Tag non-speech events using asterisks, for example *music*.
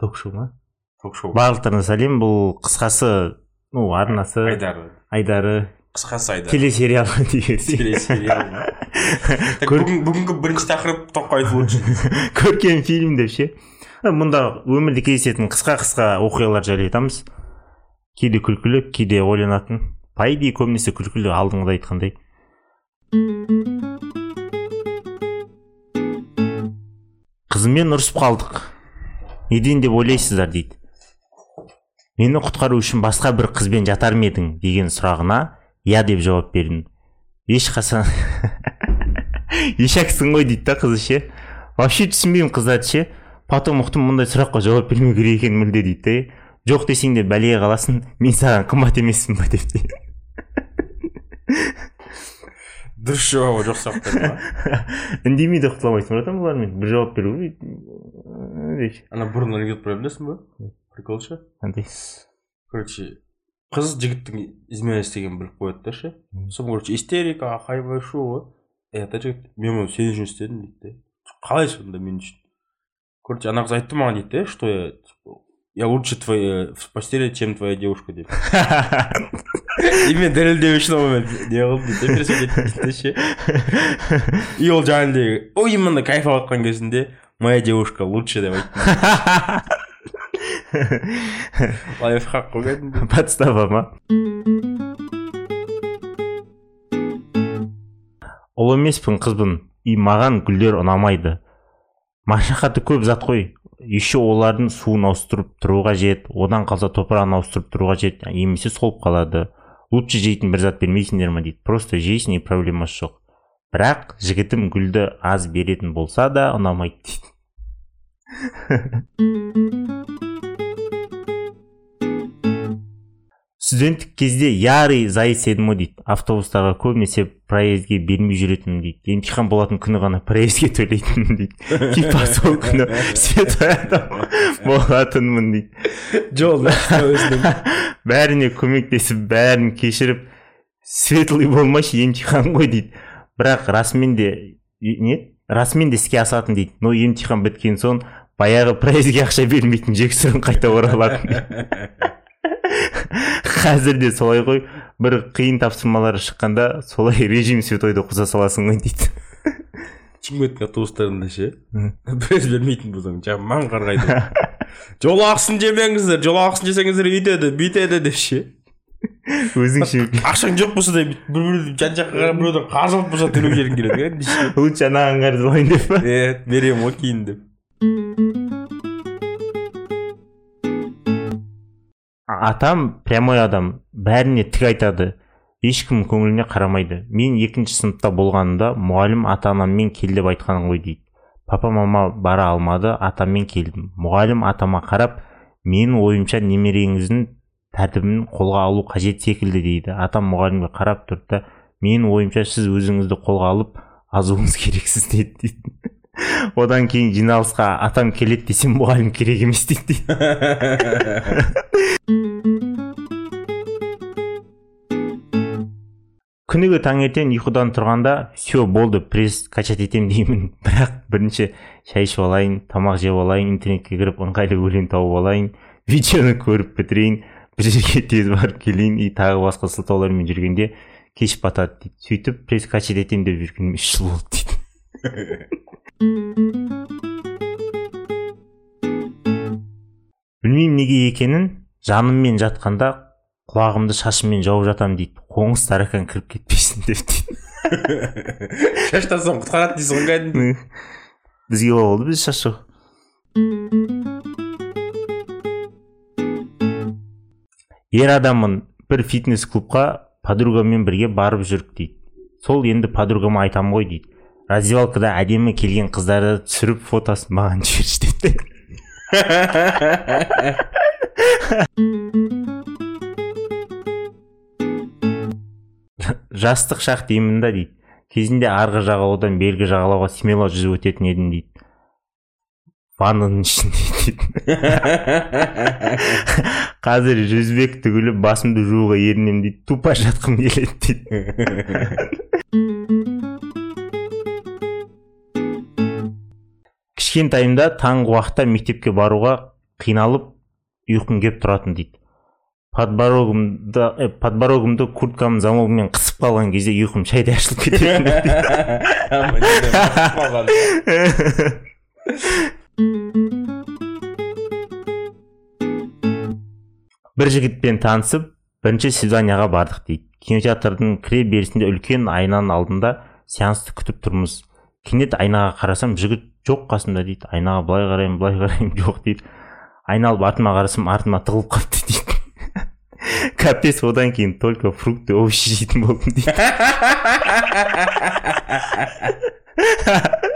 ток шоу ма? Ток шоу барлықтарына сәлем. Бұл қысқасы ну арнасы. Айдары. Айдары. Қысқасы айдар телесериал *laughs* телесериал. Бүгінгі бірінші тақырып тоқаев лучше *laughs* көркем фильм деп ше? Мұнда өмірде кездесетін қысқа қысқа оқиғалар жайлы айтамыз. Кейде күлкілі кейде ойланатын. По идее көбінесе күлкілі алдыңғыда айтқандай. Қызыммен ұрысып қалдық. Неден деп ойлайсыздар дейді. Мені құтқару үшін басқа бір қызбен жатар ма едің деген сұрағына иә деп жауап бердім. Ешқашан *laughs* ешаксың ғой дейді да қызы ше. Вообще түсінбеймін қыздарды ше. Потом ұқтым мұндай сұраққа жауап бермеу керек екен мүлде дейді да жоқ десең де бәлеге қаласың мен саған қымбат емеспін ба деп дұрыс жауабы жоқ сұрақтар. *laughs* Ма үндемей де құтыла алмайсың братан бұлармен бір жауап беру ше ана бұрын анекдот бар білесің ба прикол ше андай короче қыз жігіттің измена істегенін біліп қояды да ше. Сосын короче истерика хайвай шу ғой ата жігіт мен оны сен үшін істедім дейді да қалай сонда мен үшін? Короче ана қыз айтты маған дейді что я типа, я лучше твоя в постели чем твоя девушка деп. *laughs* И мен дәлелдеу үшін онымен не қылдым дейді дейді ше. *laughs* И ол жаңағыдей ой именно кайф алып жатқан кезінде моя девушка лучше деп айтты лайфхак қой кәдімгі подстава ма. Ұл емеспін қызбын и маған гүлдер ұнамайды. Машақаты көп зат қой. Еще олардың суын ауыстырып тұру қажет одан қалса топырағын ауыстырып тұру қажет немесе солып қалады. Лучше жейтін бір зат бермейсіңдер ма дейді. Просто жейсің и проблемасы жоқ. Бірақ жігітім гүлді аз беретін болса да ұнамайды дейді. *laughs* студенттік кезде ярый зайыс едім ғой дейді. Автобустарға көбінесе проездге бермей жүретінмін дейді. Емтихан болатын күні ғана проездге төлейтінмін дейді. *laughs* Типа сол күні болатынмын дейді. Жол *laughs* бәріне көмектесіп бәрін кешіріп светлый болмайшы емтихан ғой дейді. Бірақ расымен де не? Расымен де іске асатын дейді. Но емтихан біткен соң баяғы проездге ақша бермейтін жексұрын қайта оралатын. Қазір де солай ғой. Бір қиын тапсырмалары шыққанда солай режим светойды қоса саласың ғой дейді. Чингметтің автобустарында ше? Біраз бермейтін болсаң жаман қарғайды жол ақысын жемеңіздер жол ақысын жесеңіздер өйтеді бүйтеді деп ше? Өзіңше ақшаң жоқ болса да бір біреуді жан жаққа қарап біреуден қарыз алып болса төлеу жегің келеді лучше анаған қарыз алайын деп па? Е беремін ғой кейін деп. Атам прямой адам бәріне тік айтады. Ешкім көңіліне қарамайды. Мен екінші сыныпта болғанымда мұғалім ата анаммен кел деп айтқан ғой дейді. Папа мама бара алмады атаммен келдім. Мұғалім атама қарап менің ойымша немереңіздің тәртібін қолға алу қажет секілді дейді. Атам мұғалімге қарап тұрды да менің ойымша сіз өзіңізді қолға алып азуыңыз керексіз *laughs* деді. дейді одан кейін жиналысқа атам келеді десем мұғалім керек емес дейді. Күніге таңертең ұйқыдан тұрғанда все болды пресс качать етемін деймін. Бірақ бірінші шай ішіп алайын тамақ жеп алайын интернетке кіріп ыңғайлы өлең тауып алайын видеоны көріп бітірейін бір жерге тез барып келейін и тағы басқа сылтаулармен жүргенде кеш батады дейді. Сөйтіп пресс качать етемін деп жүргеніме үш жыл болды дейді. *laughs* білмеймін неге екенін. Жаныммен жатқанда құлағымды шашыммен жауып жатамын дейді. Қоңыз таракан кіріп кетпесін деп дейді. *laughs* Соң құтқарады дейсің ғой кәдімгі *laughs* бізге болды біз шашу ер адаммын бір фитнес клубқа подругаммен бірге барып жүрік дейді. Сол енді подругама айтамын ғой дейді. Раздевалкада әдемі келген қыздарды түсіріп фотосын маған жіберші дейді *laughs* жастық шақ деймін да дейді. Кезінде арғы жағалаудан бергі жағалауға смело жүзіп өтетін едім дейді. Ваннаның ішінде дейді. *laughs* Қазір жүзбек түгілі басымды жууға ерінемін дейді. Тупо жатқым келеді дейді. *laughs* кішкентайымда таңғы уақытта мектепке баруға қиналып ұйқым келіп тұратын дейді. Подборогымды э, подборогымды курткамның замогымен қысып қалған кезде ұйқым шайдай ашылып кететін *laughs* бір *laughs* жігітпен танысып бірінші свиданияға бардық дейді. Кинотеатрдың кіре берісінде үлкен айнаның алдында сеансты күтіп тұрмыз. Кенет айнаға қарасам жігіт жоқ қасымда дейді. Айнаға былай қараймын былай қараймын *laughs* жоқ дейді. Айналып артыма қарасам артыма тығылып қалыпты дейді. *laughs* Капец одан кейін только фрукты овощи жейтін болдым дейді. *laughs*